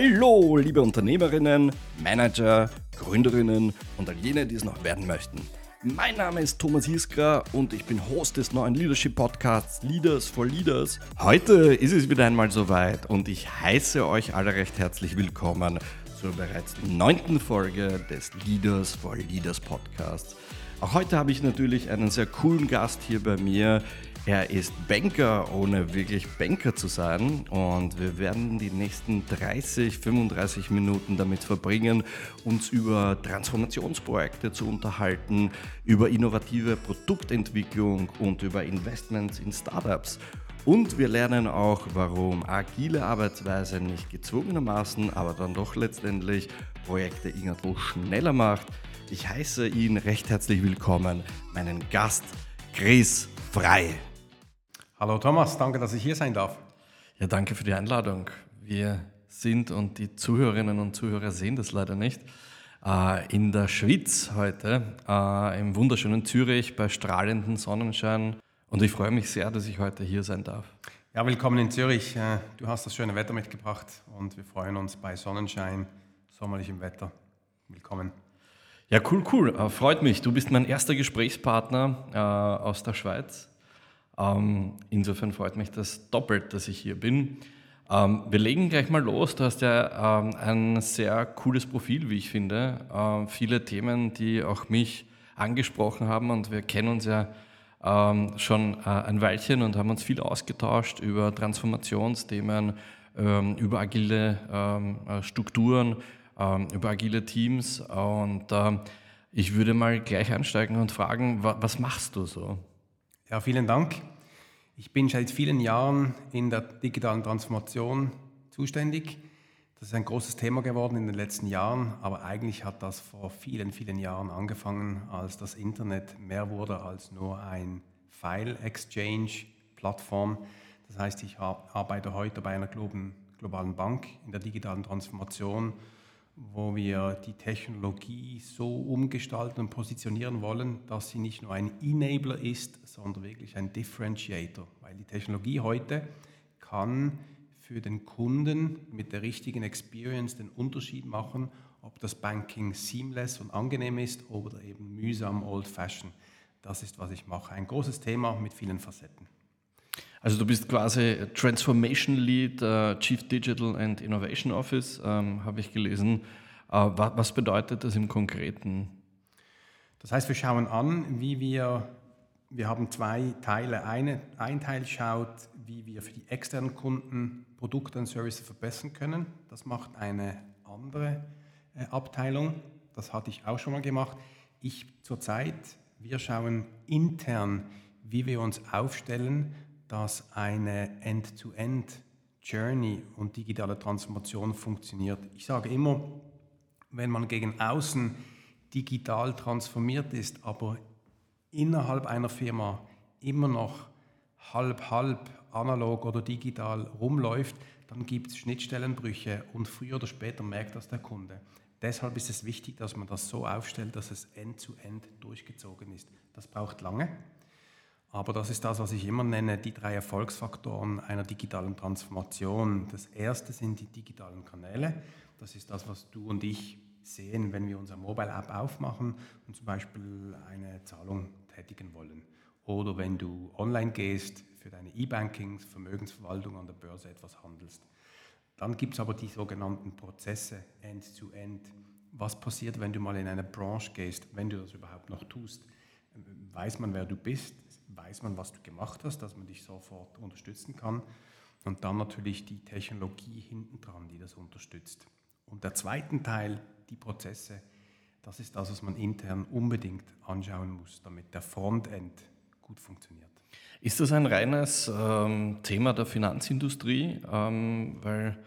Hallo, liebe Unternehmerinnen, Manager, Gründerinnen und all jene, die es noch werden möchten. Mein Name ist Thomas Hiskra und ich bin Host des neuen Leadership Podcasts Leaders for Leaders. Heute ist es wieder einmal soweit und ich heiße euch alle recht herzlich willkommen zur bereits neunten Folge des Leaders for Leaders Podcasts. Auch heute habe ich natürlich einen sehr coolen Gast hier bei mir. Er ist Banker, ohne wirklich Banker zu sein. Und wir werden die nächsten 30, 35 Minuten damit verbringen, uns über Transformationsprojekte zu unterhalten, über innovative Produktentwicklung und über Investments in Startups. Und wir lernen auch, warum agile Arbeitsweise nicht gezwungenermaßen, aber dann doch letztendlich Projekte irgendwo schneller macht. Ich heiße ihn recht herzlich willkommen, meinen Gast Chris Frei. Hallo Thomas, danke, dass ich hier sein darf. Ja, danke für die Einladung. Wir sind und die Zuhörerinnen und Zuhörer sehen das leider nicht. Äh, in der Schweiz heute, äh, im wunderschönen Zürich bei strahlendem Sonnenschein und ich freue mich sehr, dass ich heute hier sein darf. Ja, willkommen in Zürich. Äh, du hast das schöne Wetter mitgebracht und wir freuen uns bei Sonnenschein, sommerlichem Wetter. Willkommen. Ja, cool, cool. Freut mich. Du bist mein erster Gesprächspartner aus der Schweiz. Ähm, insofern freut mich das doppelt, dass ich hier bin. Ähm, wir legen gleich mal los. Du hast ja ähm, ein sehr cooles Profil, wie ich finde. Viele Themen, die auch mich angesprochen haben und wir kennen uns ja schon äh, ein Weilchen und haben uns viel ausgetauscht über Transformationsthemen, über agile äh, Strukturen, über agile Teams. Und ich würde mal gleich einsteigen und fragen, wa was machst du so? Ja, vielen Dank. Ich bin seit vielen Jahren in der digitalen Transformation zuständig. Das ist ein großes Thema geworden in den letzten Jahren, aber eigentlich hat das vor vielen, vielen Jahren angefangen, als das Internet mehr wurde als nur ein File-Exchange-Plattform. Das heißt, ich arbeite heute bei einer globalen Bank in der digitalen Transformation, wo wir die Technologie so umgestalten und positionieren wollen, dass sie nicht nur ein Enabler ist, sondern wirklich ein Differentiator, weil die Technologie heute kann für den Kunden mit der richtigen Experience den Unterschied machen, ob das Banking seamless und angenehm ist oder eben mühsam old-fashioned. Das ist, was ich mache. Ein großes Thema mit vielen Facetten. Also du bist quasi Transformation Lead, uh, Chief Digital and Innovation Office, ähm, habe ich gelesen. Uh, was bedeutet das im Konkreten? Das heißt, wir schauen an, wie wir wir haben zwei Teile. Eine, ein Teil schaut, wie wir für die externen Kunden Produkte und Services verbessern können. Das macht eine andere äh, Abteilung. Das hatte ich auch schon mal gemacht. Ich zurzeit, wir schauen intern, wie wir uns aufstellen, dass eine End-to-End-Journey und digitale Transformation funktioniert. Ich sage immer, wenn man gegen außen digital transformiert ist, aber innerhalb einer Firma immer noch halb, halb analog oder digital rumläuft, dann gibt es Schnittstellenbrüche und früher oder später merkt das der Kunde. Deshalb ist es wichtig, dass man das so aufstellt, dass es end-zu-end -end durchgezogen ist. Das braucht lange, aber das ist das, was ich immer nenne, die drei Erfolgsfaktoren einer digitalen Transformation. Das erste sind die digitalen Kanäle. Das ist das, was du und ich sehen, wenn wir unsere Mobile App aufmachen und zum Beispiel eine Zahlung tätigen wollen. Oder wenn du online gehst, für deine E-Banking, Vermögensverwaltung an der Börse etwas handelst. Dann gibt es aber die sogenannten Prozesse End-to-End. -End. Was passiert, wenn du mal in eine Branche gehst, wenn du das überhaupt noch tust? Weiß man, wer du bist? Weiß man, was du gemacht hast, dass man dich sofort unterstützen kann? Und dann natürlich die Technologie hinten dran, die das unterstützt. Und der zweite Teil, die Prozesse, das ist das, was man intern unbedingt anschauen muss, damit der Frontend gut funktioniert. Ist das ein reines ähm, Thema der Finanzindustrie? Ähm, weil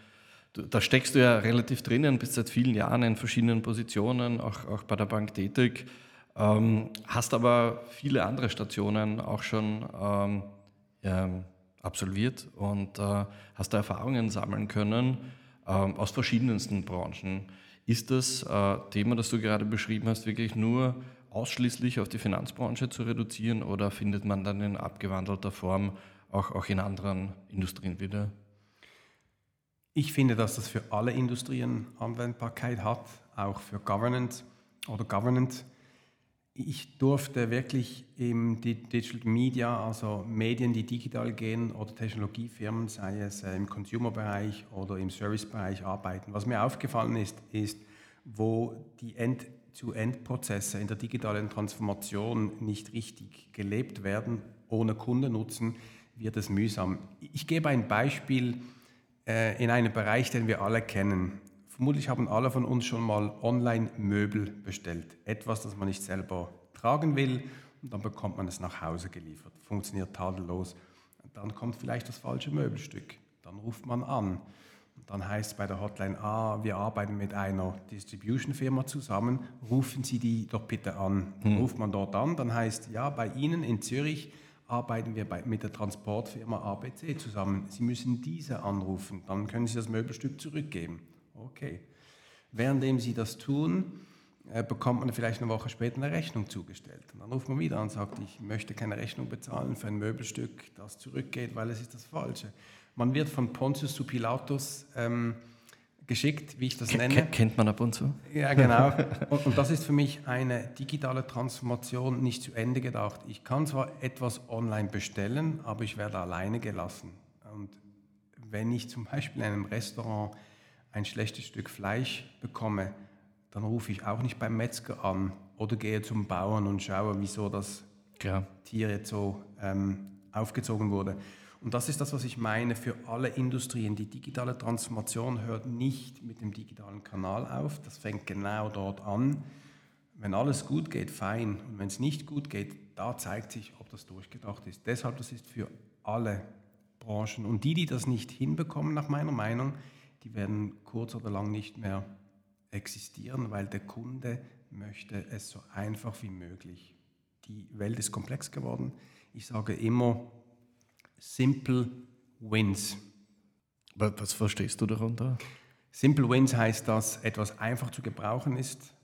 da steckst du ja relativ drinnen, bist seit vielen Jahren in verschiedenen Positionen, auch, auch bei der Bank tätig, ähm, hast aber viele andere Stationen auch schon ähm, ja, absolviert und äh, hast da Erfahrungen sammeln können ähm, aus verschiedensten Branchen. Ist das äh, Thema, das du gerade beschrieben hast, wirklich nur ausschließlich auf die Finanzbranche zu reduzieren oder findet man dann in abgewandelter Form auch, auch in anderen Industrien wieder? Ich finde, dass das für alle Industrien Anwendbarkeit hat, auch für Governance oder Governance. Ich durfte wirklich im Digital Media, also Medien, die digital gehen oder Technologiefirmen, sei es äh, im Consumer-Bereich oder im Service-Bereich arbeiten. Was mir aufgefallen ist, ist, wo die End-zu-End-Prozesse in der digitalen Transformation nicht richtig gelebt werden, ohne Kundennutzen, wird es mühsam. Ich gebe ein Beispiel äh, in einem Bereich, den wir alle kennen. Vermutlich haben alle von uns schon mal Online-Möbel bestellt. Etwas, das man nicht selber tragen will und dann bekommt man es nach Hause geliefert. Funktioniert tadellos. Dann kommt vielleicht das falsche Möbelstück. Dann ruft man an. Und dann heißt es bei der Hotline, ah, wir arbeiten mit einer Distribution-Firma zusammen, rufen Sie die doch bitte an. Hm. Ruft man dort an, dann heißt, ja, bei Ihnen in Zürich arbeiten wir bei, mit der Transportfirma ABC zusammen. Sie müssen diese anrufen, dann können Sie das Möbelstück zurückgeben. Okay. Währenddem Sie das tun, äh, bekommt man vielleicht eine Woche später eine Rechnung zugestellt. Und dann ruft man wieder an und sagt, ich möchte keine Rechnung bezahlen für ein Möbelstück, das zurückgeht, weil es ist das Falsche. Man wird von Pontius zu Pilatus ähm, geschickt, wie ich das nenne. Kennt man ab und zu. Ja, genau. Und, und, das ist für mich eine digitale Transformation nicht zu Ende gedacht. Ich kann zwar etwas online bestellen, aber ich werde alleine gelassen. Und wenn ich zum Beispiel in einem Restaurant ein schlechtes Stück Fleisch bekomme, dann rufe ich auch nicht beim Metzger an oder gehe zum Bauern und schaue, wieso das Klar. Tier jetzt so ähm, aufgezogen wurde. Und das ist das, was ich meine für alle Industrien. Die digitale Transformation hört nicht mit dem digitalen Kanal auf. Das fängt genau dort an. Wenn alles gut geht, fein. Und wenn es nicht gut geht, da zeigt sich, ob das durchgedacht ist. Deshalb, das ist für alle Branchen. Und die, die das nicht hinbekommen, nach meiner Meinung, die werden kurz oder lang nicht mehr existieren, weil der Kunde möchte es so einfach wie möglich. Die Welt ist komplex geworden. Ich sage immer, Simple Wins. Was verstehst du darunter? Simple Wins heißt, dass etwas einfach zu gebrauchen ist.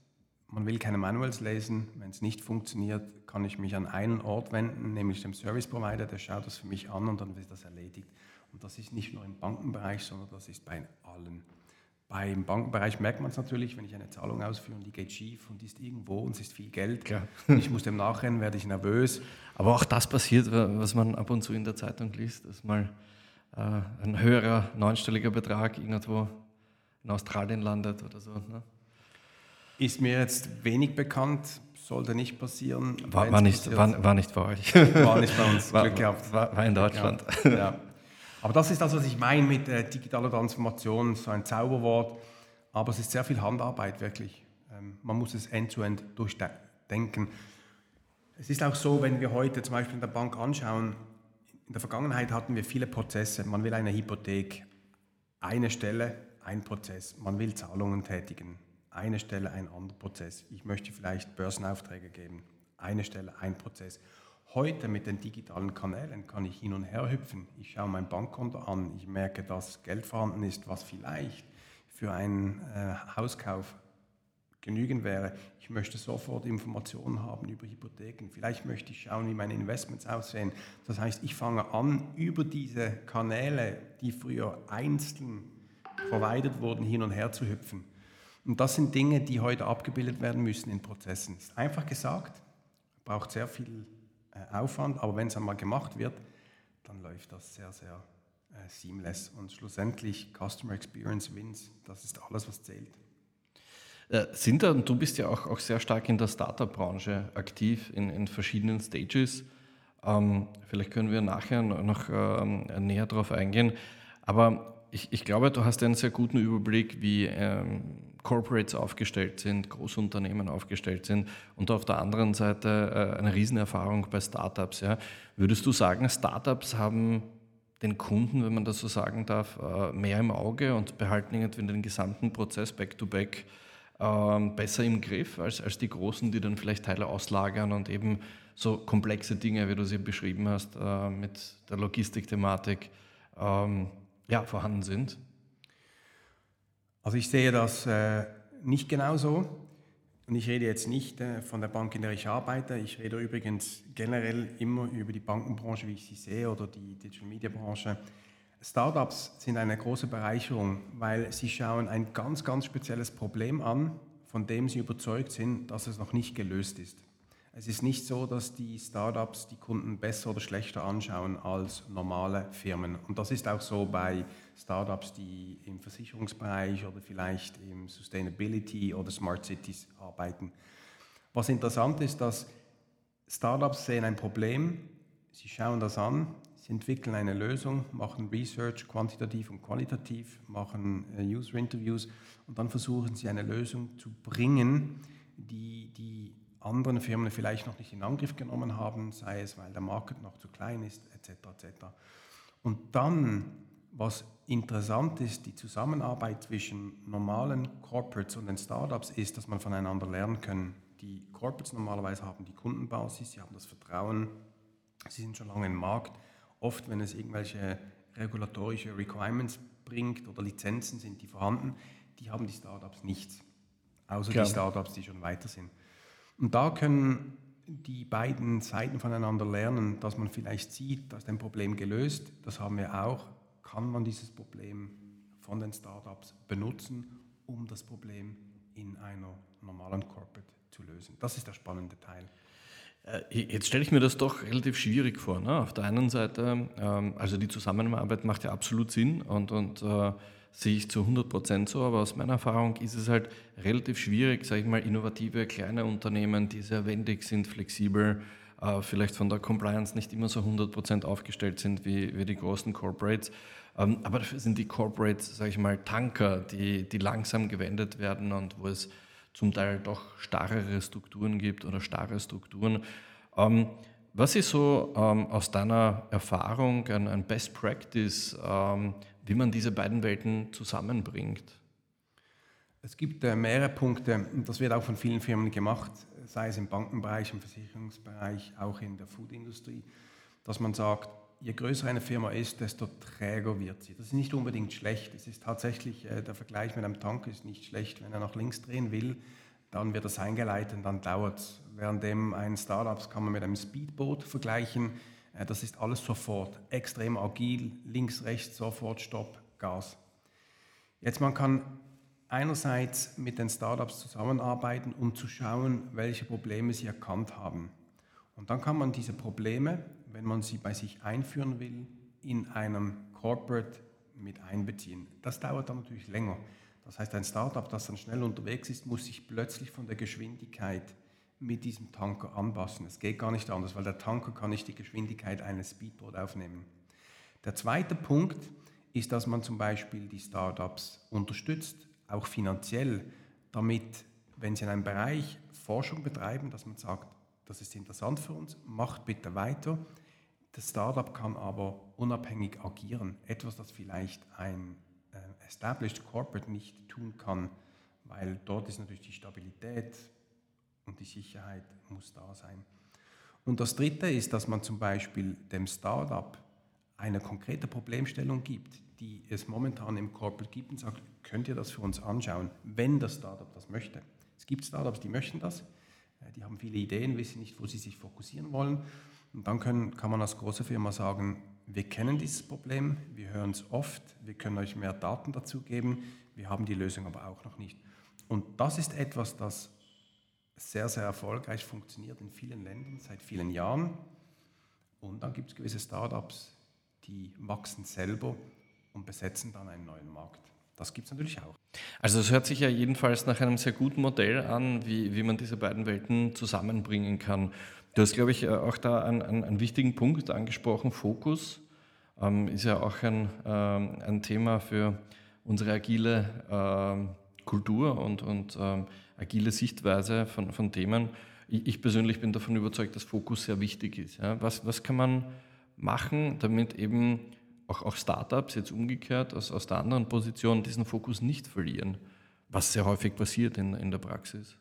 Man will keine Manuals lesen. Wenn es nicht funktioniert, kann ich mich an einen Ort wenden, nämlich dem Service Provider, der schaut das für mich an und dann wird das erledigt. Und das ist nicht nur im Bankenbereich, sondern das ist bei allen. Beim Bankenbereich merkt man es natürlich, wenn ich eine Zahlung ausführe und die geht schief und die ist irgendwo und es ist viel Geld. Klar. Ich muss dem nachrennen, werde ich nervös. Aber auch das passiert, was man ab und zu in der Zeitung liest, dass mal äh, ein höherer neunstelliger Betrag irgendwo in Australien landet oder so. Ne? Ist mir jetzt wenig bekannt, sollte nicht passieren. War, war nicht, war, war, nicht bei euch. War nicht bei uns, Glück gehabt. War, war in Deutschland. Ja. Aber das ist das, was ich meine mit äh, digitaler Transformation, so ein Zauberwort. Aber es ist sehr viel Handarbeit, wirklich. Ähm, man muss es end-to-end -end durchdenken. Es ist auch so, wenn wir heute zum Beispiel in der Bank anschauen, in der Vergangenheit hatten wir viele Prozesse. Man will eine Hypothek, eine Stelle, ein Prozess. Man will Zahlungen tätigen, eine Stelle, ein anderer Prozess. Ich möchte vielleicht Börsenaufträge geben, eine Stelle, ein Prozess. Heute mit den digitalen Kanälen kann ich hin und her hüpfen. Ich schaue mein Bankkonto an, ich merke, dass Geld vorhanden ist, was vielleicht für einen äh, Hauskauf genügend wäre. Ich möchte sofort Informationen haben über Hypotheken. Vielleicht möchte ich schauen, wie meine Investments aussehen. Das heißt, ich fange an, über diese Kanäle, die früher einzeln provided wurden, hin und her zu hüpfen. Und das sind Dinge, die heute abgebildet werden müssen in Prozessen. Das ist einfach gesagt, braucht sehr viel äh, Aufwand, aber wenn es einmal gemacht wird, dann läuft das sehr, sehr äh, seamless und schlussendlich Customer Experience Wins, das ist alles, was zählt. Äh, sind da, du bist ja auch, auch sehr stark in der Startup-Branche aktiv, in, in verschiedenen Stages. Ähm, vielleicht können wir nachher noch ähm, näher darauf eingehen. Aber ich, ich, glaube, du hast einen sehr guten Überblick, wie ähm, Corporates aufgestellt sind, Großunternehmen aufgestellt sind und auf der anderen Seite äh, eine Riesenerfahrung bei Startups. Ja. Würdest du sagen, Startups haben den Kunden, wenn man das so sagen darf, äh, mehr im Auge und behalten irgendwie den gesamten Prozess back-to-back -back, besser im Griff als, als die Großen, die dann vielleicht Teile auslagern und eben so komplexe Dinge, wie du sie beschrieben hast, äh, mit der Logistikthematik ähm, ja, vorhanden sind? Also ich sehe das äh, nicht genauso. Und ich rede jetzt nicht äh, von der Bank, in der ich arbeite. Ich rede übrigens generell immer über die Bankenbranche, wie ich sie sehe, oder die Digital Media Branche. Startups sind eine große Bereicherung, weil sie schauen ein ganz, ganz spezielles Problem an, von dem sie überzeugt sind, dass es noch nicht gelöst ist. Es ist nicht so, dass die Startups die Kunden besser oder schlechter anschauen als normale Firmen. Und das ist auch so bei Startups, die im Versicherungsbereich oder vielleicht im Sustainability oder Smart Cities arbeiten. Was interessant ist, dass Startups sehen ein Problem, sie schauen das an, Sie entwickeln eine Lösung, machen Research quantitativ und qualitativ, machen äh, User Interviews und dann versuchen sie eine Lösung zu bringen, die die anderen Firmen vielleicht noch nicht in Angriff genommen haben, sei es weil der Markt noch zu klein ist, etc. etc. Und dann, was interessant ist, die Zusammenarbeit zwischen normalen Corporates und den Startups ist, dass man voneinander lernen kann. Die Corporates normalerweise haben die Kundenbasis, sie haben das Vertrauen, sie sind schon lange im Markt oft, wenn es irgendwelche regulatorische Requirements bringt oder Lizenzen sind, die vorhanden, die haben die Startups nicht. Außer Klar. die Startups, die schon weiter sind. Und da können die beiden Seiten voneinander lernen, dass man vielleicht sieht, dass ein Problem gelöst, das haben wir auch, kann man dieses Problem von den Startups benutzen, um das Problem in einer normalen Corporate zu lösen. Das ist der spannende Teil. Äh, jetzt stelle ich mir das doch relativ schwierig vor. Ne? Auf der einen Seite, ähm, also die Zusammenarbeit macht ja absolut Sinn und, und äh, sehe ich zu 100 Prozent so, aber aus meiner Erfahrung ist es halt relativ schwierig, sage ich mal, innovative kleine Unternehmen, die sehr wendig sind, flexibel, äh, vielleicht von der Compliance nicht immer so 100 Prozent aufgestellt sind wie, wie die großen Corporates. Ähm, aber dafür sind die Corporates, sage ich mal, Tanker, die, die langsam gewendet werden und wo es zum Teil doch starrere Strukturen gibt oder starre Strukturen. Ähm, was ist so ähm, aus deiner Erfahrung ein, Best Practice, wie man diese beiden Welten zusammenbringt? Es gibt äh, mehrere Punkte und das wird auch von vielen Firmen gemacht, sei es im Bankenbereich, im Versicherungsbereich, auch in der Foodindustrie, dass man sagt, je größer eine Firma ist, desto träger wird sie. Das ist nicht unbedingt schlecht. Es ist tatsächlich, äh, der Vergleich mit einem Tank ist nicht schlecht. Wenn er nach links drehen will, dann wird das eingeleitet und dann dauert es. Währenddem ein Startup kann man mit einem Speedboot vergleichen. Äh, das ist alles sofort, extrem agil, links, rechts, sofort, Stopp, Gas. Jetzt man kann einerseits mit den Startups zusammenarbeiten, um zu schauen, welche Probleme sie erkannt haben. Und dann kann man diese Probleme wenn man sie bei sich einführen will, in einem Corporate mit einbeziehen. Das dauert dann natürlich länger. Das heißt, ein Startup, das dann schnell unterwegs ist, muss sich plötzlich von der Geschwindigkeit mit diesem Tanker anpassen. Es geht gar nicht anders, weil der Tanker kann nicht die Geschwindigkeit eines Speedboat aufnehmen. Der zweite Punkt ist, dass man zum Beispiel die Startups unterstützt, auch finanziell, damit, wenn sie in einem Bereich Forschung betreiben, dass man sagt, das ist interessant für uns, macht bitte weiter. Das Startup kann aber unabhängig agieren. Etwas, das vielleicht ein äh, Established Corporate nicht tun kann, weil dort ist natürlich die Stabilität und die Sicherheit muss da sein. Und das Dritte ist, dass man zum Beispiel dem Startup eine konkrete Problemstellung gibt, die es momentan im Corporate gibt und sagt, könnt ihr das für uns anschauen, wenn das Startup das möchte. Es gibt Startups, die möchten das, äh, die haben viele Ideen, wissen nicht, wo sie sich fokussieren wollen und dann können, kann man als große Firma sagen, wir kennen dieses Problem, wir hören es oft, wir können euch mehr Daten dazu geben, wir haben die Lösung aber auch noch nicht. Und das ist etwas, das sehr, sehr erfolgreich funktioniert in vielen Ländern seit vielen Jahren. Und dann gibt es gewisse Startups, die wachsen selber und besetzen dann einen neuen Markt. Das gibt es natürlich auch. Also es hört sich ja jedenfalls nach einem sehr guten Modell an, wie, wie man diese beiden Welten zusammenbringen kann. Du hast, glaube ich, äh, auch da einen, einen, einen wichtigen Punkt angesprochen. Fokus ähm, ist ja auch ein, ähm, ein Thema für unsere agile ähm, Kultur und, und ähm, agile Sichtweise von, von Themen. Ich, ich, persönlich bin davon überzeugt, dass Fokus sehr wichtig ist. Ja? Was, was kann man machen, damit eben auch, auch Startups jetzt umgekehrt aus, aus der anderen Position diesen Fokus nicht verlieren, was sehr häufig passiert in, in der Praxis?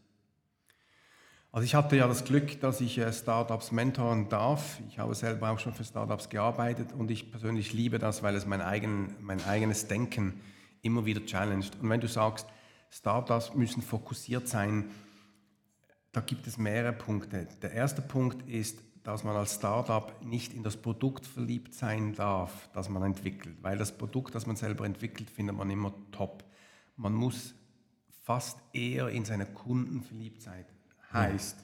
Also ich hatte ja das Glück, dass ich äh, Startups mentoren darf. Ich habe selber auch schon für Startups gearbeitet und ich persönlich liebe das, weil es mein, eigen, mein eigenes Denken immer wieder challenged. Und wenn du sagst, Startups müssen fokussiert sein, da gibt es mehrere Punkte. Der erste Punkt ist, dass man als Startup nicht in das Produkt verliebt sein darf, das man entwickelt, weil das Produkt, das man selber entwickelt, findet man immer top. Man muss fast eher in seine Kunden verliebt sein. Heißt,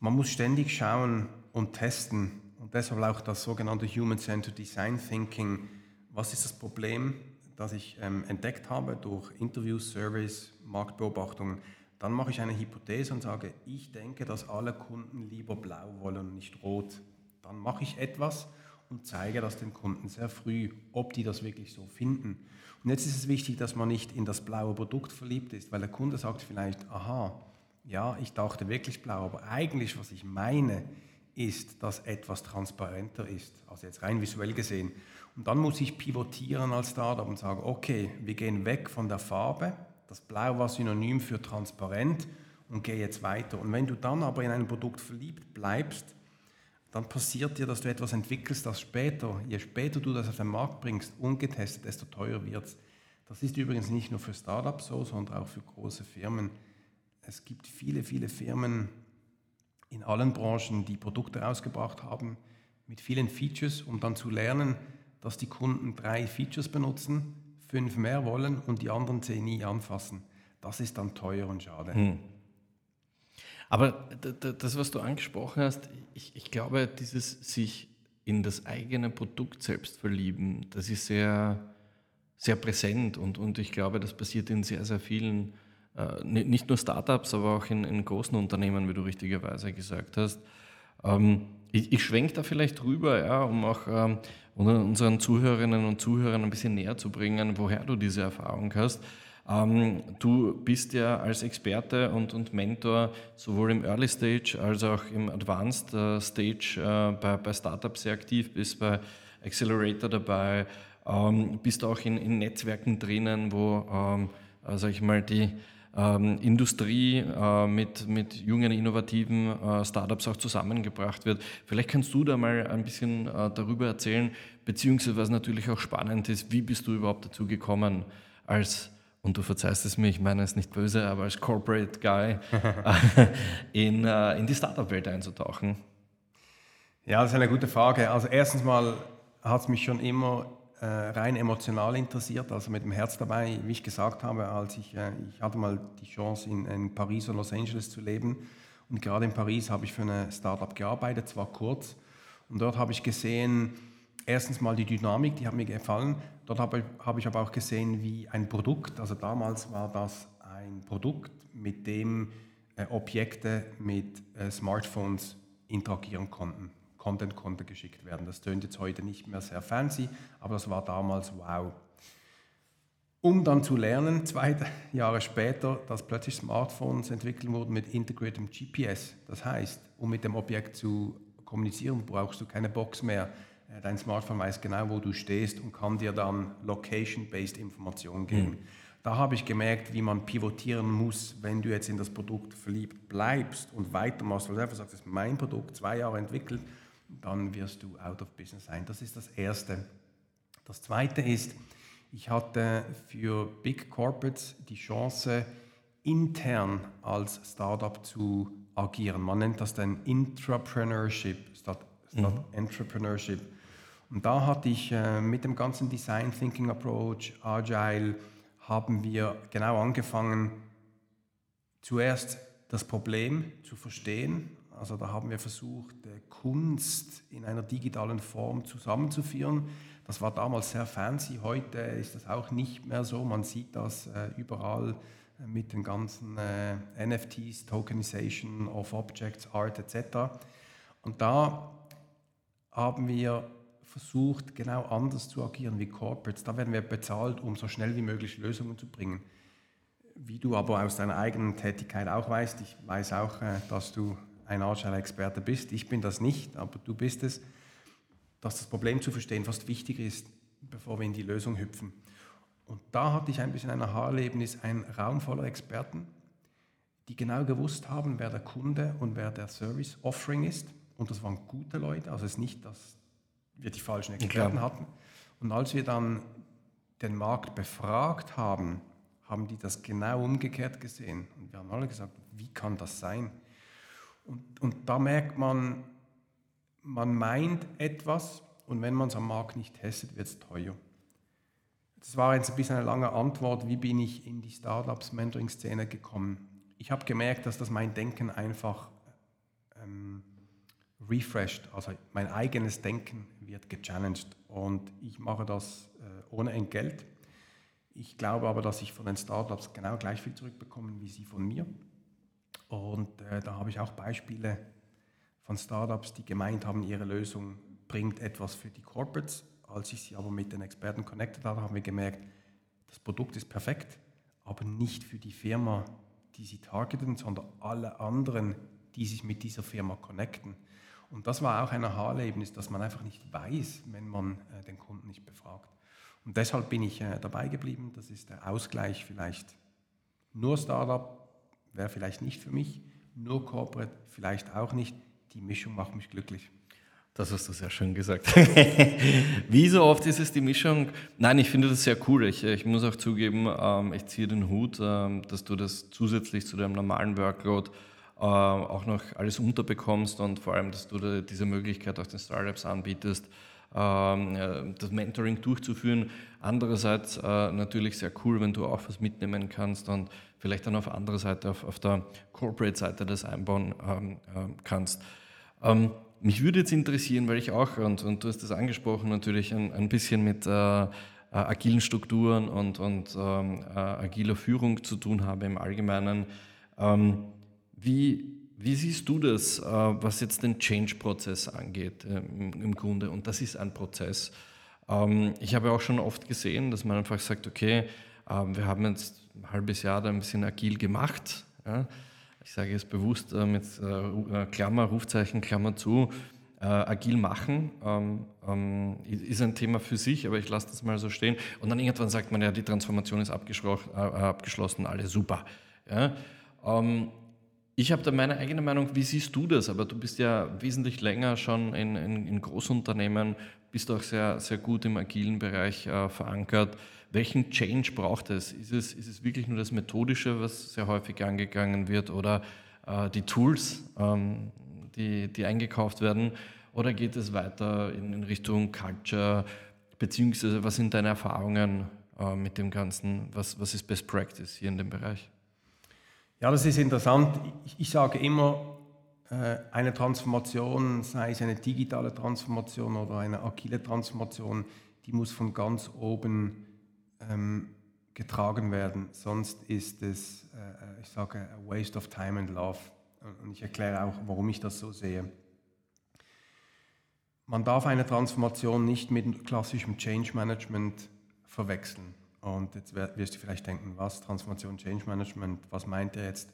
man muss ständig schauen und testen und deshalb auch das sogenannte Human-Centered Design Thinking. Was ist das Problem, das ich ähm, entdeckt habe durch Interviews, Surveys, Marktbeobachtungen? Dann mache ich eine Hypothese und sage, ich denke, dass alle Kunden lieber blau wollen und nicht rot. Dann mache ich etwas und zeige das den Kunden sehr früh, ob die das wirklich so finden. Und jetzt ist es wichtig, dass man nicht in das blaue Produkt verliebt ist, weil der Kunde sagt vielleicht, aha, ja, ich dachte wirklich blau, aber eigentlich, was ich meine, ist, dass etwas transparenter ist, also jetzt rein visuell gesehen. Und dann muss ich pivotieren als Startup und sagen, okay, wir gehen weg von der Farbe, das Blau war synonym für transparent und gehe jetzt weiter. Und wenn du dann aber in ein Produkt verliebt bleibst, dann passiert dir, dass du etwas entwickelst, das später, je später du das auf den Markt bringst, ungetestet, desto teurer wird es. Das ist übrigens nicht nur für Startups so, sondern auch für große Firmen. Es gibt viele, viele Firmen in allen Branchen, die Produkte rausgebracht haben mit vielen Features, um dann zu lernen, dass die Kunden drei Features benutzen fünf mehr wollen und die anderen zehn nie anfassen. Das ist dann teuer und schade. Hm. Aber das, was du angesprochen hast, ich, ich, glaube, dieses sich in das eigene Produkt selbst verlieben, das ist sehr, sehr präsent und, und ich glaube, das passiert in sehr, sehr vielen, äh, nicht nur Startups, aber auch in, in, großen Unternehmen, wie du richtigerweise gesagt hast. Ähm, ich, ich schwenke da vielleicht rüber, ja, um auch ähm, unseren Zuhörerinnen und Zuhörern ein bisschen näher zu bringen, woher du diese Erfahrung hast. Ähm, du bist ja als Experte und, und Mentor sowohl im Early Stage als auch im Advanced äh, Stage äh, bei, bei Startups sehr aktiv, bist bei Accelerator dabei, ähm, bist auch in, in Netzwerken drinnen, wo, ähm, äh, sag ich mal, die ähm, Industrie äh, mit, mit jungen, innovativen äh, Startups auch zusammengebracht wird. Vielleicht kannst du da mal ein bisschen äh, darüber erzählen, beziehungsweise was natürlich auch spannend ist, wie bist du überhaupt dazu gekommen, als, und du verzeihst es mir, ich meine es nicht böse, aber als Corporate Guy in, äh, in die Startup-Welt einzutauchen? Ja, das ist eine gute Frage. Also erstens mal hat es mich schon immer äh, rein emotional interessiert, also mit dem Herz dabei. Wie ich gesagt habe, als ich, äh, ich hatte mal die Chance, in, in Paris und Los Angeles zu leben. Und gerade in Paris habe ich für eine Startup gearbeitet, zwar kurz. Und dort habe ich gesehen, erstens mal die Dynamik, die hat mir gefallen. Dort habe, habe ich aber auch gesehen, wie ein Produkt, also damals war das ein Produkt, mit dem äh, Objekte mit äh, Smartphones interagieren konnten. Content konnte geschickt werden. Das tönt jetzt heute nicht mehr sehr fancy, aber das war damals wow. Um dann zu lernen, zwei Jahre später, dass plötzlich Smartphones entwickelt wurden mit integriertem GPS. Das heißt, um mit dem Objekt zu kommunizieren, brauchst du keine Box mehr. Äh, dein Smartphone weiß genau, wo du stehst und kann dir dann Location-based Informationen geben. Mhm. Da habe ich gemerkt, wie man pivotieren muss, wenn du jetzt in das Produkt verliebt bleibst und weitermachst, weil du einfach sagst, das ist mein Produkt, zwei Jahre entwickelt, dann wirst du out of business sein. Das ist das Erste. Das Zweite ist, ich hatte für Big Corporates die Chance, intern als Startup zu agieren. Man nennt das dann Intrapreneurship statt, statt mhm. Entrepreneurship. Und da hatte ich äh, mit dem ganzen Design Thinking Approach, Agile, haben wir genau angefangen, zuerst das Problem zu verstehen also da haben wir versucht, Kunst in einer digitalen Form zusammenzuführen. Das war damals sehr fancy, heute ist das auch nicht mehr so. Man sieht das äh, überall äh, mit den ganzen äh, NFTs, Tokenization of Objects, Art etc. Und da haben wir versucht, genau anders zu agieren wie Corporates. Da werden wir bezahlt, um so schnell wie möglich Lösungen zu bringen. Wie du aber aus deiner eigenen Tätigkeit auch weißt, ich weiß auch, äh, dass du ein Agile-Experte bist. Ich bin das nicht, aber du bist es, dass das Problem zu verstehen fast wichtiger ist, bevor wir in die Lösung hüpfen. Und da hatte ich ein bisschen ein Aha-Erlebnis, ein Raum voller Experten, die genau gewusst haben, wer der Kunde und wer der Service-Offering ist. Und das waren gute Leute, also es ist nicht, dass wir die falschen Experten hatten. Und als wir dann den Markt befragt haben, haben die das genau umgekehrt gesehen. Und wir haben alle gesagt, wie kann das sein? Und, und da merkt man, man meint etwas und wenn man es am Markt nicht testet, wird es teuer. Das war jetzt ein bisschen eine lange Antwort, wie bin ich in die Startups-Mentoring-Szene gekommen. Ich habe gemerkt, dass das mein Denken einfach ähm, refreshed, also mein eigenes Denken wird gechallenged und ich mache das äh, ohne Entgelt. Ich glaube aber, dass ich von den Startups genau gleich viel zurückbekomme wie sie von mir. Und äh, da habe ich auch Beispiele von Startups, die gemeint haben, ihre Lösung bringt etwas für die Corporates. Als ich sie aber mit den Experten connected habe, haben wir gemerkt, das Produkt ist perfekt, aber nicht für die Firma, die sie targeten, sondern alle anderen, die sich mit dieser Firma connecten. Und das war auch ein Aha-Erlebnis, dass man einfach nicht weiß, wenn man äh, den Kunden nicht befragt. Und deshalb bin ich äh, dabei geblieben. Das ist der Ausgleich vielleicht. Nur Startup wäre vielleicht nicht für mich, nur Corporate vielleicht auch nicht die Mischung macht mich glücklich. Das hast du sehr schön gesagt. Wie so oft ist es die Mischung? Nein, ich finde das sehr cool. Ich, ich muss auch zugeben, ähm, ich ziehe den Hut, ähm, dass du das zusätzlich zu deinem normalen Workload äh, auch noch alles unterbekommst und vor allem, dass du diese Möglichkeit auch den Startups anbietest, das Mentoring durchzuführen. Andererseits äh, natürlich sehr cool, wenn du auch was mitnehmen kannst und vielleicht dann auf anderer Seite, auf, auf der Corporate-Seite das einbauen ähm, äh, kannst. Ähm, mich würde jetzt interessieren, weil ich auch, und, und du hast das angesprochen, natürlich ein, ein bisschen mit äh, äh agilen Strukturen und, und ähm, äh, agiler Führung zu tun habe im Allgemeinen. Ähm, wie, wie siehst du das, äh, was jetzt den Change-Prozess angeht äh, im, Grunde? Und das ist ein Prozess. Ähm, ich habe auch schon oft gesehen, dass man einfach sagt, okay, ähm, wir haben jetzt ein halbes Jahr da ein bisschen agil gemacht. Ich sage es bewusst äh, mit Klammer, Rufzeichen, Klammer zu. agil machen ähm, ist ein Thema für sich, aber ich lasse das mal so stehen. Und dann irgendwann sagt man ja, die Transformation ist abgeschlossen, alle super. Ich habe da meine eigene Meinung, wie siehst du das? Aber du bist ja wesentlich länger schon in, in, in Großunternehmen, bist auch sehr, sehr gut im agilen Bereich äh, verankert. Welchen Change braucht es? Ist, es? ist es wirklich nur das Methodische, was sehr häufig angegangen wird, oder äh, die Tools, ähm, die, die eingekauft werden? Oder geht es weiter in, in Richtung Culture? Beziehungsweise was sind deine Erfahrungen äh, mit dem Ganzen? Was, was ist Best Practice hier in dem Bereich? Ja, das ist interessant. Ich, ich sage immer, äh, eine Transformation, sei es eine digitale Transformation oder eine agile Transformation, die muss von ganz oben ähm, getragen werden. Sonst ist es, äh, ich sage, a waste of time and love. Und ich erkläre auch, warum ich das so sehe. Man darf eine Transformation nicht mit klassischem Change Management verwechseln. Und jetzt wirst du vielleicht denken, was Transformation, Change Management, was meint er jetzt?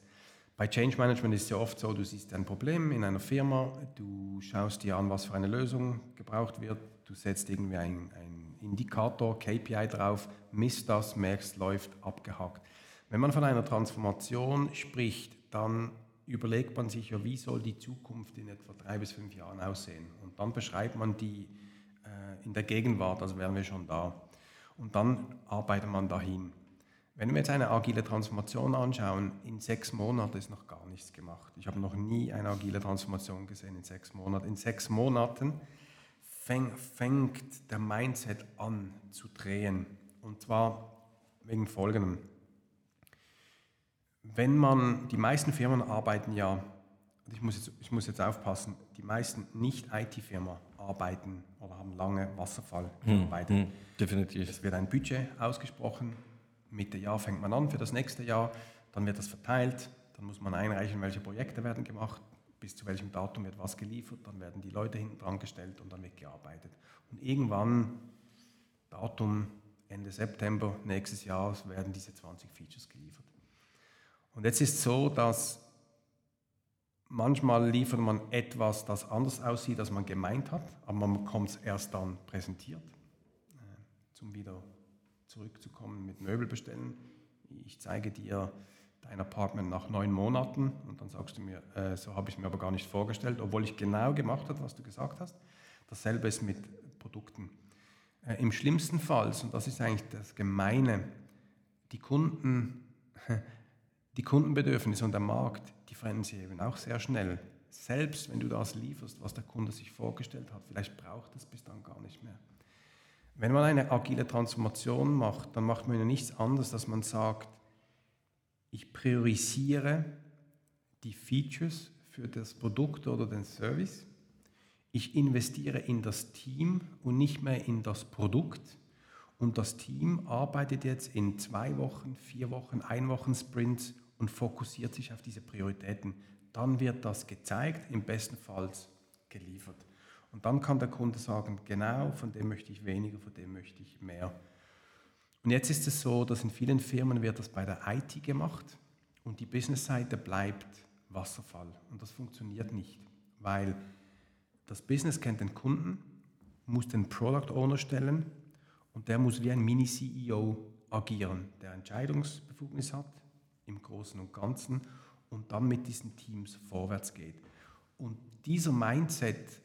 Bei Change Management ist es ja oft so, du siehst ein Problem in einer Firma, du schaust dir an, was für eine Lösung gebraucht wird, du setzt irgendwie einen, Indikator, KPI drauf, misst das, merkst, läuft, abgehakt. Wenn man von einer Transformation spricht, dann überlegt man sich ja, wie soll die Zukunft in etwa drei bis fünf Jahren aussehen. Und dann beschreibt man die äh, in der Gegenwart, also wären wir schon da und dann arbeitet man dahin. Wenn wir jetzt eine agile Transformation anschauen, in sechs Monaten ist noch gar nichts gemacht. Ich habe noch nie eine agile Transformation gesehen in sechs Monaten. In sechs Monaten fäng, fängt der Mindset an zu drehen. Und zwar wegen Folgendem. Wenn man, die meisten Firmen arbeiten ja, ich muss jetzt, ich muss jetzt aufpassen, die meisten Nicht-IT-Firmen arbeiten oder haben lange Wasserfall hm, gearbeitet. Hm, definitiv. Es wird ein Budget ausgesprochen. Mitte Jahr fängt man an für das nächste Jahr. Dann wird das verteilt. Dann muss man einreichen, welche Projekte werden gemacht, bis zu welchem Datum wird was geliefert. Dann werden die Leute hinten dran gestellt und dann wird gearbeitet. Und irgendwann, Datum Ende September nächstes Jahres, werden diese 20 Features geliefert. Und jetzt ist es so, dass Manchmal liefert man etwas, das anders aussieht, als man gemeint hat, aber man bekommt es erst dann präsentiert. Äh, zum wieder zurückzukommen mit Möbel bestellen. Ich zeige dir dein Apartment nach neun Monaten und dann sagst du mir, äh, so habe ich mir aber gar nicht vorgestellt, obwohl ich genau gemacht habe, was du gesagt hast. Dasselbe ist mit Produkten. Äh, Im schlimmsten Fall, und das ist eigentlich das Gemeine, die Kunden, die Kundenbedürfnisse und der Markt, verändern sich eben auch sehr schnell. Selbst wenn du das lieferst, was der Kunde sich vorgestellt hat, vielleicht braucht es bis dann gar nicht mehr. Wenn man eine agile Transformation macht, dann macht man ja nichts anderes, dass man sagt, ich priorisiere die Features für das Produkt oder den Service. Ich investiere in das Team und nicht mehr in das Produkt. Und das Team arbeitet jetzt in zwei Wochen, vier Wochen, ein Wochen Sprints und fokussiert sich auf diese Prioritäten. Dann wird das gezeigt, im besten Fall geliefert. Und dann kann der Kunde sagen, genau, von dem möchte ich weniger, von dem möchte ich mehr. Und jetzt ist es so, dass in vielen Firmen wird das bei der IT gemacht und die Business-Seite bleibt Wasserfall. Und das funktioniert nicht, weil das Business kennt den Kunden, muss den Product Owner stellen und der muss wie ein Mini-CEO agieren, der Entscheidungsbefugnis hat im Großen und Ganzen und dann mit diesen Teams vorwärts geht. Und dieser Mindset,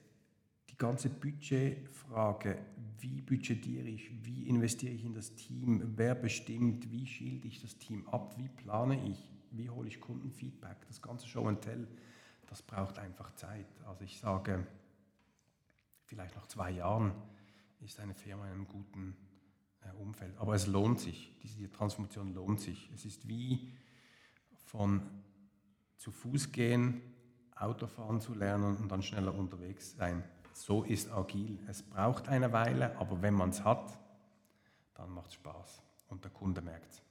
die ganze Budgetfrage, wie budgetiere ich, wie investiere ich in das Team, wer bestimmt, wie schilde ich das Team ab, wie plane ich, wie hole ich Kundenfeedback, das ganze Show and Tell, das braucht einfach Zeit. Also ich sage, vielleicht nach zwei Jahren ist eine Firma in einem guten äh, Umfeld. Aber es lohnt sich, diese Transformation lohnt sich. Es ist wie von zu Fuß gehen, Autofahren zu lernen und dann schneller unterwegs sein. So ist agil. Es braucht eine Weile, aber wenn man es hat, dann macht es Spaß und der Kunde merkt es.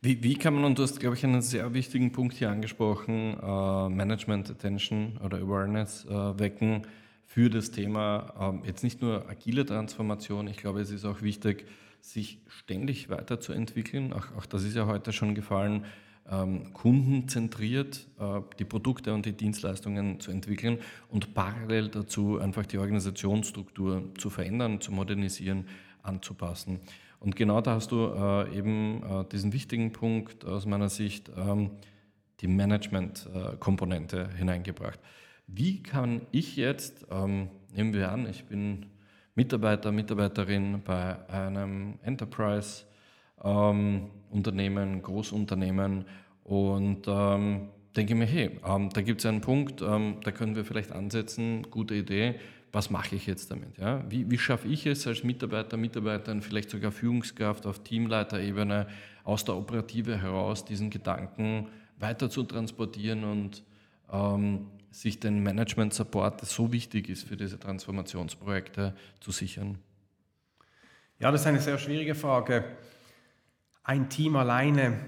Wie, wie kann man, und du hast, glaube ich, einen sehr wichtigen Punkt hier angesprochen, äh, Management Attention oder Awareness äh, wecken für das Thema, äh, jetzt nicht nur agile Transformation, ich glaube, es ist auch wichtig, sich ständig weiterzuentwickeln. Auch, auch das ist ja heute schon gefallen, kundenzentriert äh, die Produkte und die Dienstleistungen zu entwickeln und parallel dazu einfach die Organisationsstruktur zu verändern, zu modernisieren, anzupassen. Und genau da hast du äh, eben äh, diesen wichtigen Punkt aus meiner Sicht, ähm, die Management-Komponente hineingebracht. Wie kann ich jetzt, ähm, nehmen wir an, ich bin Mitarbeiter, Mitarbeiterin bei einem Enterprise-Unternehmen, ähm, Großunternehmen und ähm, denke mir, hey, ähm, da gibt es einen Punkt, ähm, da können wir vielleicht ansetzen, gute Idee was mache ich jetzt damit? Ja? Wie, wie schaffe ich es als Mitarbeiter, Mitarbeiterin, vielleicht sogar Führungskraft auf Teamleiterebene aus der Operative heraus diesen Gedanken weiter zu transportieren und ähm, sich den Management-Support, der so wichtig ist für diese Transformationsprojekte, zu sichern? Ja, das ist eine sehr schwierige Frage. Ein Team alleine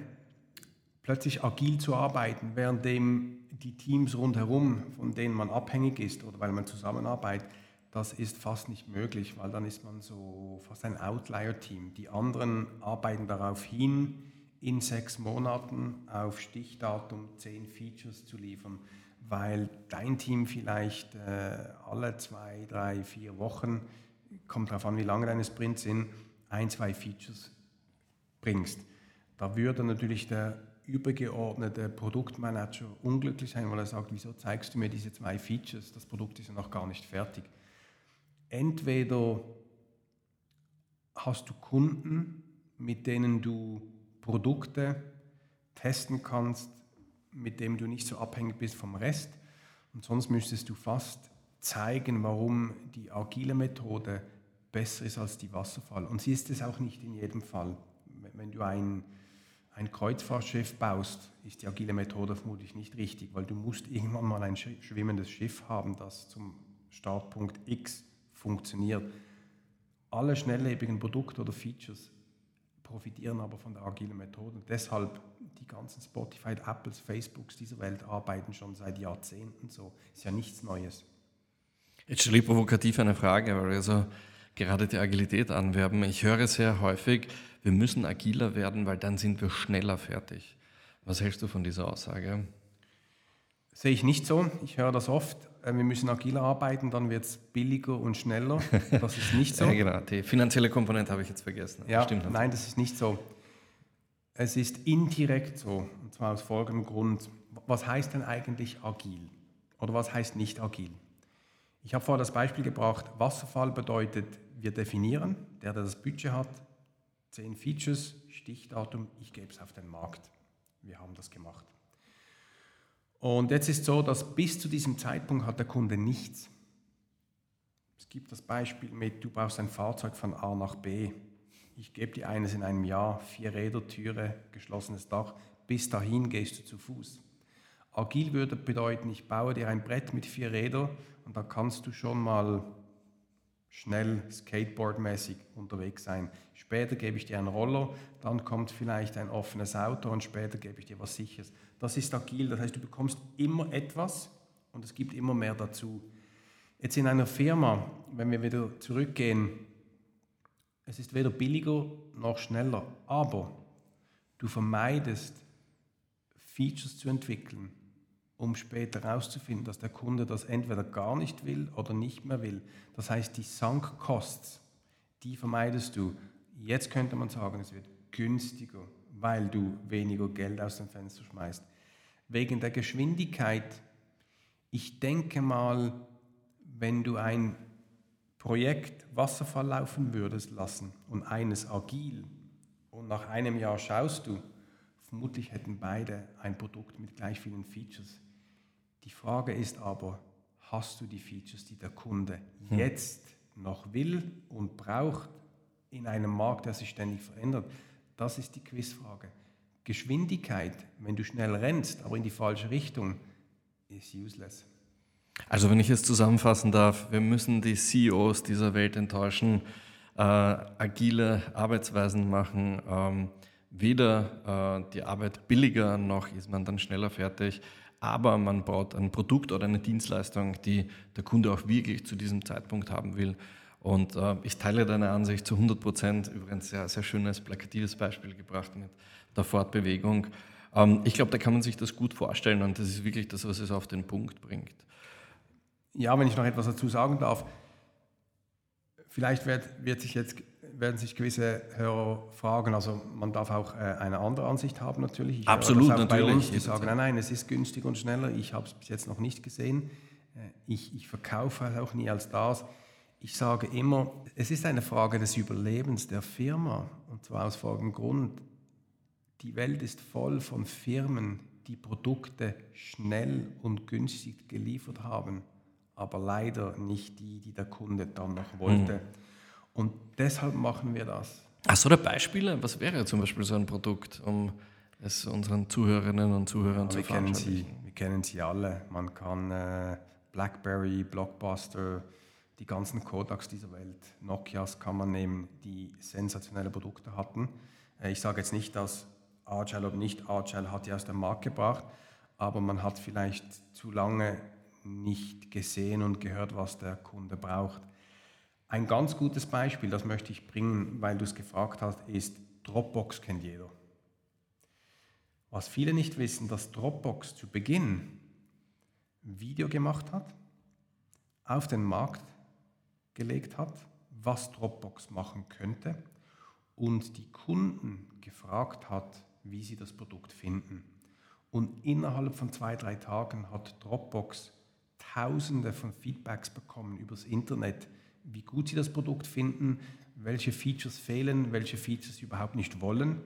plötzlich agil zu arbeiten, währenddem die Teams rundherum, von denen man abhängig ist oder weil man zusammenarbeitet, das ist fast nicht möglich, weil dann ist man so fast ein Outlier-Team. Die anderen arbeiten darauf hin, in sechs Monaten auf Stichdatum zehn Features zu liefern, weil dein Team vielleicht äh, alle zwei, drei, vier Wochen, kommt darauf an, wie lange deine Sprints sind, ein, zwei Features bringst. Da würde natürlich der übergeordnete Produktmanager unglücklich sein, weil er sagt, wieso zeigst du mir diese zwei Features? Das Produkt ist ja noch gar nicht fertig. Entweder hast du Kunden, mit denen du Produkte testen kannst, mit denen du nicht so abhängig bist vom Rest. Und sonst müsstest du fast zeigen, warum die agile Methode besser ist als die Wasserfall. Und sie ist es auch nicht in jedem Fall. Wenn du ein ein Kreuzfahrtschiff baust, ist die agile Methode vermutlich nicht richtig, weil du musst irgendwann mal ein schwimmendes Schiff haben, das zum Startpunkt X funktioniert. Alle schnelllebigen Produkte oder Features profitieren aber von der agilen Methode. Deshalb die ganzen Spotify, Apples, Facebooks dieser Welt arbeiten schon seit Jahrzehnten so. Ist ja nichts Neues. Jetzt stelle ich provokativ eine Frage, weil wir so gerade die Agilität anwerben. Ich höre sehr häufig, wir müssen agiler werden, weil dann sind wir schneller fertig. Was hältst du von dieser Aussage? Sehe ich nicht so. Ich höre das oft. Äh, wir müssen agiler arbeiten, dann wird es billiger und schneller. Das ist nicht so. ja, genau. Die finanzielle Komponente habe ich jetzt vergessen. Ja, Stimmt nein, das ist nicht so. Es ist indirekt so. Und zwar aus folgendem Grund. Was heißt denn eigentlich agil? Oder was heißt nicht agil? Ich habe vorher das Beispiel gebracht. Wasserfall bedeutet, wir definieren, der, der das Budget hat, Zehn Features, Stichdatum, ich gebe es auf den Markt. Wir haben das gemacht. Und jetzt ist so, dass bis zu diesem Zeitpunkt hat der Kunde nichts. Es gibt das Beispiel mit, du brauchst ein Fahrzeug von A nach B. Ich gebe dir eines in einem Jahr, vier Räder, Türe, geschlossenes Dach. Bis dahin gehst du zu Fuß. Agil würde bedeuten, ich baue dir ein Brett mit vier Rädern und da kannst du schon mal schnell Skateboard-mäßig unterwegs sein. Später gebe ich dir einen Roller, dann kommt vielleicht ein offenes Auto und später gebe ich dir was Sicheres. Das ist agil, das heißt, du bekommst immer etwas und es gibt immer mehr dazu. Jetzt in einer Firma, wenn wir wieder zurückgehen, es ist weder billiger noch schneller, aber du vermeidest Features zu entwickeln, um später herauszufinden, dass der Kunde das entweder gar nicht will oder nicht mehr will. Das heißt, die Sunk Costs, die vermeidest du. Jetzt könnte man sagen, es wird günstiger, weil du weniger Geld aus dem Fenster schmeißt. Wegen der Geschwindigkeit, ich denke mal, wenn du ein Projekt Wasserfall laufen würdest lassen und eines agil und nach einem Jahr schaust du, vermutlich hätten beide ein Produkt mit gleich vielen Features. Die Frage ist aber, hast du die Features, die der Kunde hm. jetzt noch will und braucht in einem Markt, der sich ständig verändert? Das ist die Quizfrage. Geschwindigkeit, wenn du schnell rennst, aber in die falsche Richtung, ist useless. Also wenn ich es zusammenfassen darf, wir müssen die CEOs dieser Welt enttäuschen, äh, agile Arbeitsweisen machen, ähm, weder äh, die Arbeit billiger noch ist man dann schneller fertig aber man baut ein Produkt oder eine Dienstleistung, die der Kunde auch wirklich zu diesem Zeitpunkt haben will. Und äh, ich teile deine Ansicht zu 100 Prozent. Übrigens sehr, sehr schönes, plakatives Beispiel gebracht mit der Fortbewegung. Ähm, ich glaube, da kann man sich das gut vorstellen und das ist wirklich das, was es auf den Punkt bringt. Ja, wenn ich noch etwas dazu sagen darf. Vielleicht wird, wird sich jetzt werden sich gewisse Hörer fragen, also man darf auch äh, eine andere Ansicht haben natürlich. Ich Absolut, natürlich. Uns, die sagen, nein, nein, es ist günstiger und schneller. Ich habe es bis jetzt noch nicht gesehen. Äh, ich, ich verkaufe es auch nie als das. Ich sage immer, es ist eine Frage des Überlebens der Firma. Und zwar aus folgendem Grund. Die Welt ist voll von Firmen, die Produkte schnell und günstig geliefert haben, aber leider nicht die, die der Kunde dann noch wollte. Mhm. Deshalb machen wir das. Hast du da Beispiele? Was wäre zum Beispiel so ein Produkt, um es unseren Zuhörerinnen und Zuhörern ja, zu sie, Wir kennen sie alle. Man kann äh, BlackBerry, Blockbuster, die ganzen Kodaks dieser Welt, Nokias kann man nehmen, die sensationelle Produkte hatten. Äh, ich sage jetzt nicht, dass Agile oder nicht Agile hat die aus dem Markt gebracht, aber man hat vielleicht zu lange nicht gesehen und gehört, was der Kunde braucht. Ein ganz gutes Beispiel, das möchte ich bringen, weil du es gefragt hast, ist Dropbox kennt jeder. Was viele nicht wissen, dass Dropbox zu Beginn Video gemacht hat, auf den Markt gelegt hat, was Dropbox machen könnte und die Kunden gefragt hat, wie sie das Produkt finden. Und innerhalb von zwei, drei Tagen hat Dropbox Tausende von Feedbacks bekommen übers Internet, wie gut sie das Produkt finden, welche Features fehlen, welche Features sie überhaupt nicht wollen.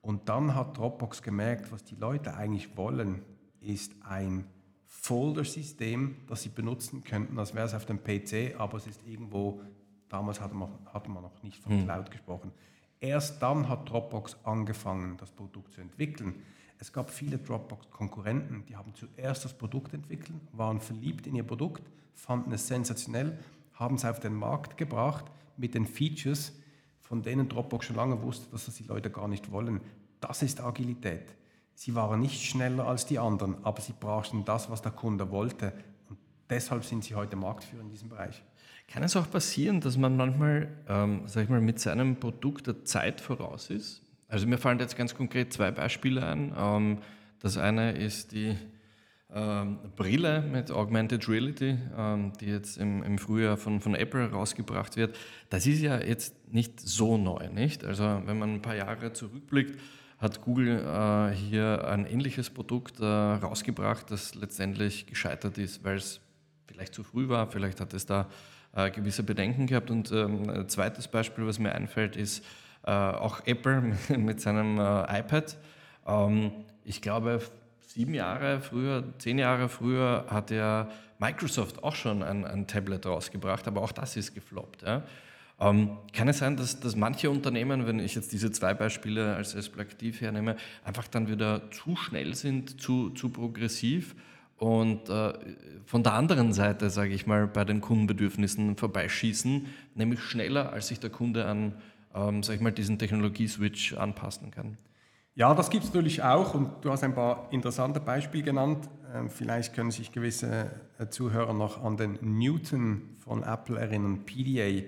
Und dann hat Dropbox gemerkt, was die Leute eigentlich wollen, ist ein Folder-System, das sie benutzen könnten, als wäre es auf dem PC, aber es ist irgendwo, damals hatte man, hatte man noch nicht von hm. Cloud gesprochen. Erst dann hat Dropbox angefangen, das Produkt zu entwickeln. Es gab viele Dropbox-Konkurrenten, die haben zuerst das Produkt entwickelt, waren verliebt in ihr Produkt, fanden es sensationell haben es auf den Markt gebracht mit den Features, von denen Dropbox schon lange wusste, dass das die Leute gar nicht wollen. Das ist Agilität. Sie waren nicht schneller als die anderen, aber sie brachten das, was der Kunde wollte. Und deshalb sind sie heute Marktführer in diesem Bereich. Kann es auch passieren, dass man manchmal, ähm, sag ich mal, mit seinem Produkt der Zeit voraus ist? Also mir fallen jetzt ganz konkret zwei Beispiele ein. Ähm, das eine ist die ähm, Brille mit Augmented Reality, ähm, die jetzt im, im Frühjahr von, von Apple rausgebracht wird, das ist ja jetzt nicht so neu, nicht? Also wenn man ein paar Jahre zurückblickt, hat Google äh, hier ein ähnliches Produkt äh, rausgebracht, das letztendlich gescheitert ist, weil es vielleicht zu früh war, vielleicht hat es da äh, gewisse Bedenken gehabt. Und ähm, ein zweites Beispiel, was mir einfällt, ist äh, auch Apple mit, seinem äh, iPad. Ähm, ich glaube, sieben Jahre früher, zehn Jahre früher hat ja Microsoft auch schon ein, ein Tablet rausgebracht, aber auch das ist gefloppt. Ja. Ähm, kann es sein, dass, dass manche Unternehmen, wenn ich jetzt diese zwei Beispiele als, Plaktiv hernehme, einfach dann wieder zu schnell sind, zu, zu progressiv und äh, von der anderen Seite, sage ich mal, bei den Kundenbedürfnissen vorbeischießen, nämlich schneller, als sich der Kunde an ähm, sag ich mal, diesen Technologieswitch anpassen kann? Ja, das gibt es natürlich auch und du hast ein paar interessante Beispiele genannt. Ähm, vielleicht können sich gewisse äh, Zuhörer noch an den Newton von Apple erinnern. PDA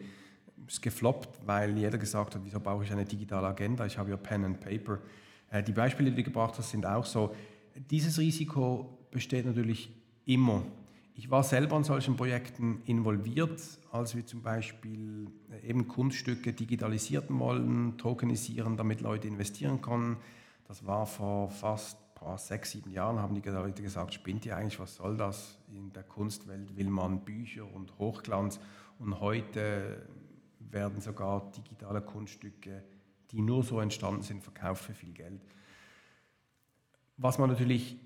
ist gefloppt, weil jeder gesagt hat, wieso brauche ich eine digitale Agenda? Ich habe ja Pen and Paper. Äh, die Beispiele, die du gebracht hast, sind auch so. Dieses Risiko besteht natürlich immer. Ich war selber an solchen Projekten involviert, als wir zum Beispiel äh, eben Kunststücke digitalisieren wollen, tokenisieren, damit Leute investieren können. Das war vor fast boah, sechs, sieben Jahren, haben die Leute gesagt, spinnt ihr eigentlich, was soll das? In der Kunstwelt will man Bücher und Hochglanz und heute werden sogar digitale Kunststücke, die nur so entstanden sind, verkauft für viel Geld. Was man natürlich,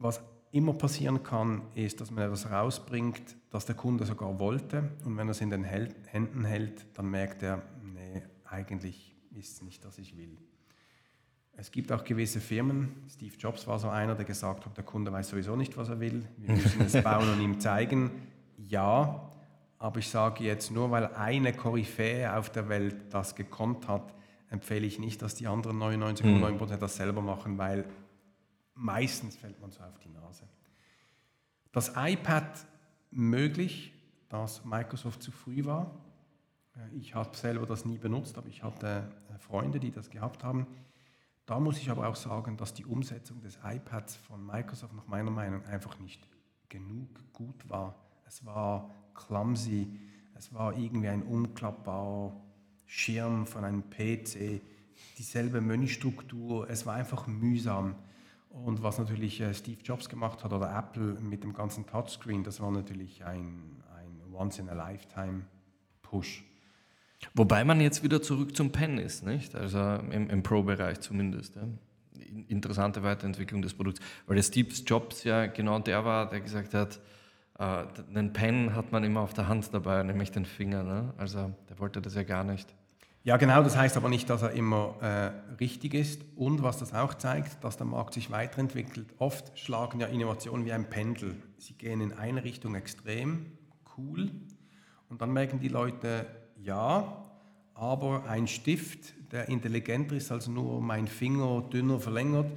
was immer passieren kann, ist, dass man etwas rausbringt, das der Kunde sogar wollte. Und wenn er es in den Händen hält, dann merkt er, nee, eigentlich ist es nicht, was ich will. Es gibt auch gewisse Firmen, Steve Jobs war so einer, der gesagt hat, der Kunde weiß sowieso nicht, was er will. Wir müssen es bauen und ihm zeigen. Ja, aber ich sage jetzt, nur weil eine Koryphäe auf der Welt das gekonnt hat, empfehle ich nicht, dass die anderen 99,9% das selber machen, weil Meistens fällt man so auf die Nase. Das iPad möglich, dass Microsoft zu früh war. Äh, ich habe selber das nie benutzt, aber ich hatte äh, Freunde, die das gehabt haben. Da muss ich aber auch sagen, dass die Umsetzung des iPads von Microsoft nach meiner Meinung einfach nicht genug gut war. Es war clumsy, es war irgendwie ein umklappbarer Schirm von einem PC, dieselbe Menüstruktur, es war einfach mühsam. Und was natürlich äh, Steve Jobs gemacht hat oder Apple mit dem ganzen Touchscreen, das war natürlich ein, ein Once-in-a-Lifetime-Push. Wobei man jetzt wieder zurück zum Pen ist, nicht? Also im, im Pro-Bereich zumindest. Ja. Interessante Weiterentwicklung des Produkts. Weil der Steve Jobs ja genau der war, der gesagt hat, äh, einen Pen hat man immer auf der Hand dabei, nämlich den Finger. Ne? Also der wollte das ja gar nicht. Ja, genau, das heißt aber nicht, dass er immer äh, richtig ist. Und was das auch zeigt, dass der Markt sich weiterentwickelt. Oft schlagen ja Innovationen wie ein Pendel. Sie gehen in eine Richtung extrem cool und dann merken die Leute, ja, aber ein Stift, der intelligenter ist als nur mein Finger dünner verlängert,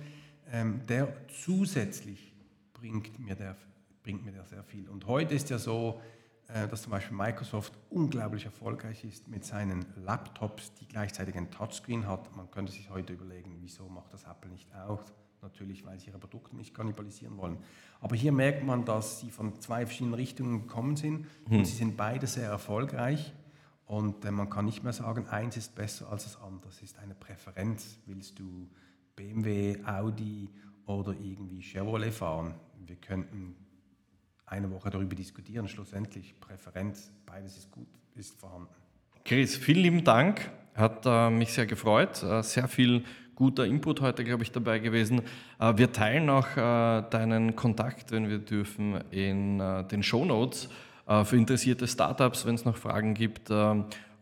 ähm, der zusätzlich bringt mir, der, bringt mir der sehr viel. Und heute ist ja so, dass zum Beispiel Microsoft unglaublich erfolgreich ist mit seinen Laptops, die gleichzeitig ein Touchscreen hat. Man könnte sich heute überlegen, wieso macht das Apple nicht auch? Natürlich, weil sie ihre Produkte nicht kannibalisieren wollen. Aber hier merkt man, dass sie von zwei verschiedenen Richtungen gekommen sind hm. und sie sind beide sehr erfolgreich. Und äh, man kann nicht mehr sagen, eins ist besser als das andere. Es ist eine Präferenz. Willst du BMW, Audi oder irgendwie Chevrolet fahren? Wir könnten eine Woche darüber diskutieren. Schlussendlich Präferenz, beides ist gut, ist vorhanden. Chris, vielen lieben Dank. Hat äh, mich sehr gefreut. Äh, sehr viel guter Input heute, glaube ich, dabei gewesen. Äh, wir teilen auch äh, deinen Kontakt, wenn wir dürfen, in äh, den Show Notes äh, für interessierte Startups, wenn es noch Fragen gibt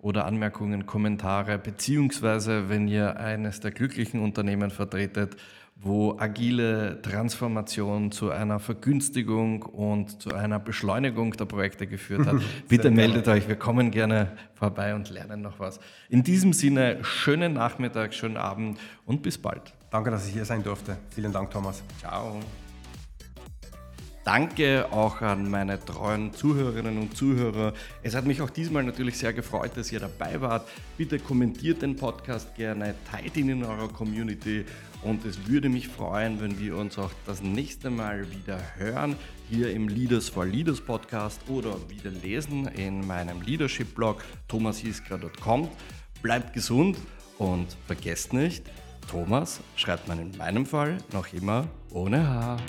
oder Anmerkungen, Kommentare, beziehungsweise wenn ihr eines der glücklichen Unternehmen vertretet, wo agile Transformation zu einer Vergünstigung und zu einer Beschleunigung der Projekte geführt hat. Bitte meldet euch, wir kommen gerne vorbei und lernen noch was. In diesem Sinne, schönen Nachmittag, schönen Abend und bis bald. Danke, dass ich hier sein durfte. Vielen Dank, Thomas. Ciao. Danke auch an meine treuen Zuhörerinnen und Zuhörer. Es hat mich auch diesmal natürlich sehr gefreut, dass ihr dabei wart. Bitte kommentiert den Podcast gerne, teilt ihn in eurer Community und es würde mich freuen, wenn wir uns auch das nächste Mal wieder hören, hier im Leaders for Leaders Podcast oder wieder lesen in meinem Leadership-Blog thomashiskra.com. Bleibt gesund und vergesst nicht, Thomas schreibt man in meinem Fall noch immer ohne Haar.